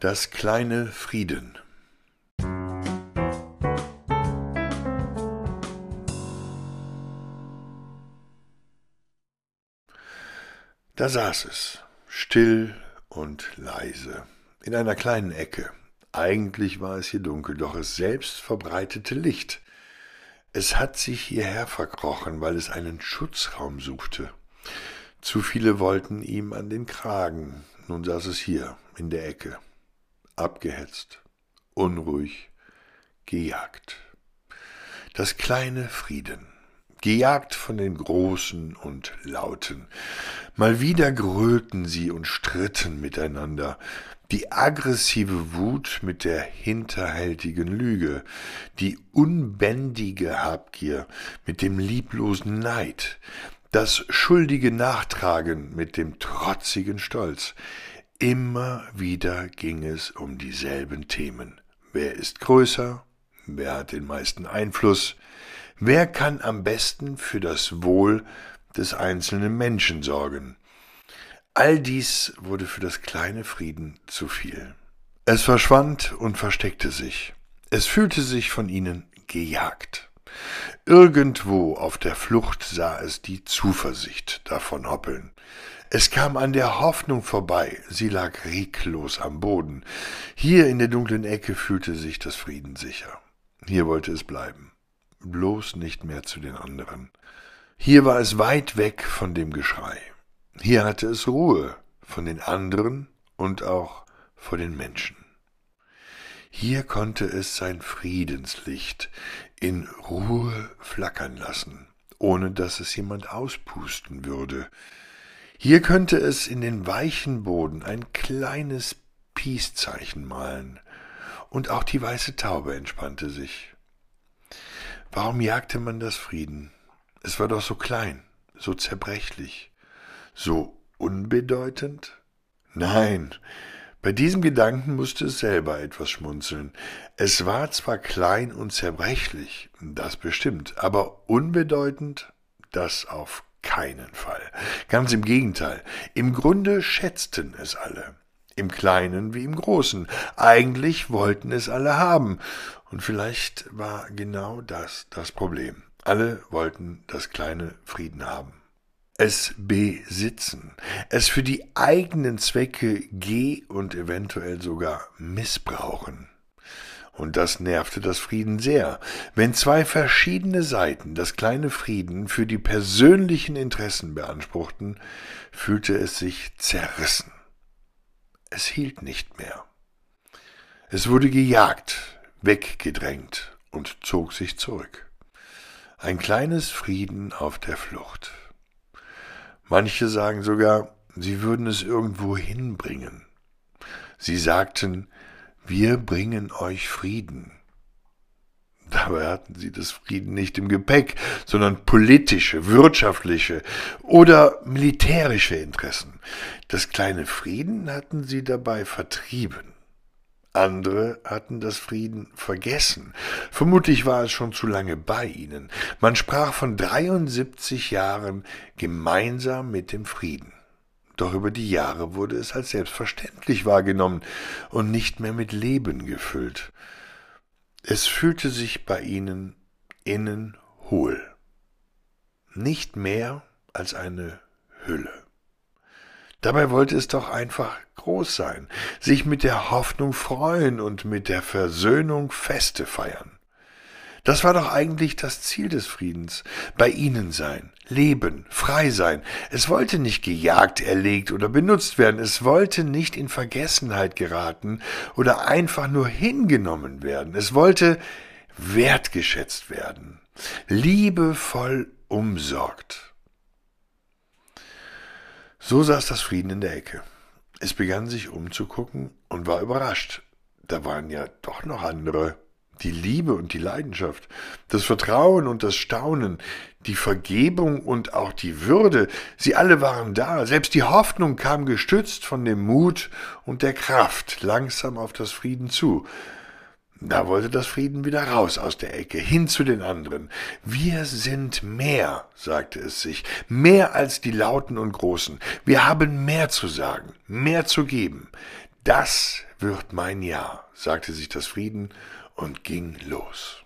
Das kleine Frieden Da saß es, still und leise, in einer kleinen Ecke. Eigentlich war es hier dunkel, doch es selbst verbreitete Licht. Es hat sich hierher verkrochen, weil es einen Schutzraum suchte. Zu viele wollten ihm an den Kragen. Nun saß es hier, in der Ecke, abgehetzt, unruhig, gejagt. Das kleine Frieden, gejagt von den Großen und Lauten. Mal wieder grölten sie und stritten miteinander, die aggressive Wut mit der hinterhältigen Lüge, die unbändige Habgier mit dem lieblosen Neid, das schuldige Nachtragen mit dem trotzigen Stolz. Immer wieder ging es um dieselben Themen. Wer ist größer? Wer hat den meisten Einfluss? Wer kann am besten für das Wohl des einzelnen Menschen sorgen? All dies wurde für das kleine Frieden zu viel. Es verschwand und versteckte sich. Es fühlte sich von ihnen gejagt. Irgendwo auf der Flucht sah es die Zuversicht davon hoppeln. Es kam an der Hoffnung vorbei, sie lag reglos am Boden. Hier in der dunklen Ecke fühlte sich das Frieden sicher. Hier wollte es bleiben, bloß nicht mehr zu den anderen. Hier war es weit weg von dem Geschrei. Hier hatte es Ruhe von den anderen und auch vor den Menschen. Hier konnte es sein Friedenslicht in Ruhe flackern lassen, ohne dass es jemand auspusten würde. Hier könnte es in den weichen Boden ein kleines Peace-Zeichen malen, und auch die weiße Taube entspannte sich. Warum jagte man das Frieden? Es war doch so klein, so zerbrechlich so unbedeutend? Nein, bei diesem Gedanken musste es selber etwas schmunzeln. Es war zwar klein und zerbrechlich, das bestimmt, aber unbedeutend, das auf keinen Fall. Ganz im Gegenteil, im Grunde schätzten es alle, im Kleinen wie im Großen. Eigentlich wollten es alle haben, und vielleicht war genau das das Problem. Alle wollten das kleine Frieden haben es besitzen, es für die eigenen Zwecke geh und eventuell sogar missbrauchen. Und das nervte das Frieden sehr. Wenn zwei verschiedene Seiten das kleine Frieden für die persönlichen Interessen beanspruchten, fühlte es sich zerrissen. Es hielt nicht mehr. Es wurde gejagt, weggedrängt und zog sich zurück. Ein kleines Frieden auf der Flucht. Manche sagen sogar, sie würden es irgendwo hinbringen. Sie sagten, wir bringen euch Frieden. Dabei hatten sie das Frieden nicht im Gepäck, sondern politische, wirtschaftliche oder militärische Interessen. Das kleine Frieden hatten sie dabei vertrieben. Andere hatten das Frieden vergessen. Vermutlich war es schon zu lange bei ihnen. Man sprach von 73 Jahren gemeinsam mit dem Frieden. Doch über die Jahre wurde es als selbstverständlich wahrgenommen und nicht mehr mit Leben gefüllt. Es fühlte sich bei ihnen innen hohl. Nicht mehr als eine Hülle. Dabei wollte es doch einfach groß sein, sich mit der Hoffnung freuen und mit der Versöhnung Feste feiern. Das war doch eigentlich das Ziel des Friedens, bei ihnen sein, leben, frei sein. Es wollte nicht gejagt, erlegt oder benutzt werden, es wollte nicht in Vergessenheit geraten oder einfach nur hingenommen werden, es wollte wertgeschätzt werden, liebevoll umsorgt. So saß das Frieden in der Ecke. Es begann sich umzugucken und war überrascht. Da waren ja doch noch andere. Die Liebe und die Leidenschaft, das Vertrauen und das Staunen, die Vergebung und auch die Würde, sie alle waren da. Selbst die Hoffnung kam gestützt von dem Mut und der Kraft langsam auf das Frieden zu. Da wollte das Frieden wieder raus aus der Ecke, hin zu den anderen. Wir sind mehr, sagte es sich, mehr als die Lauten und Großen. Wir haben mehr zu sagen, mehr zu geben. Das wird mein Jahr, sagte sich das Frieden und ging los.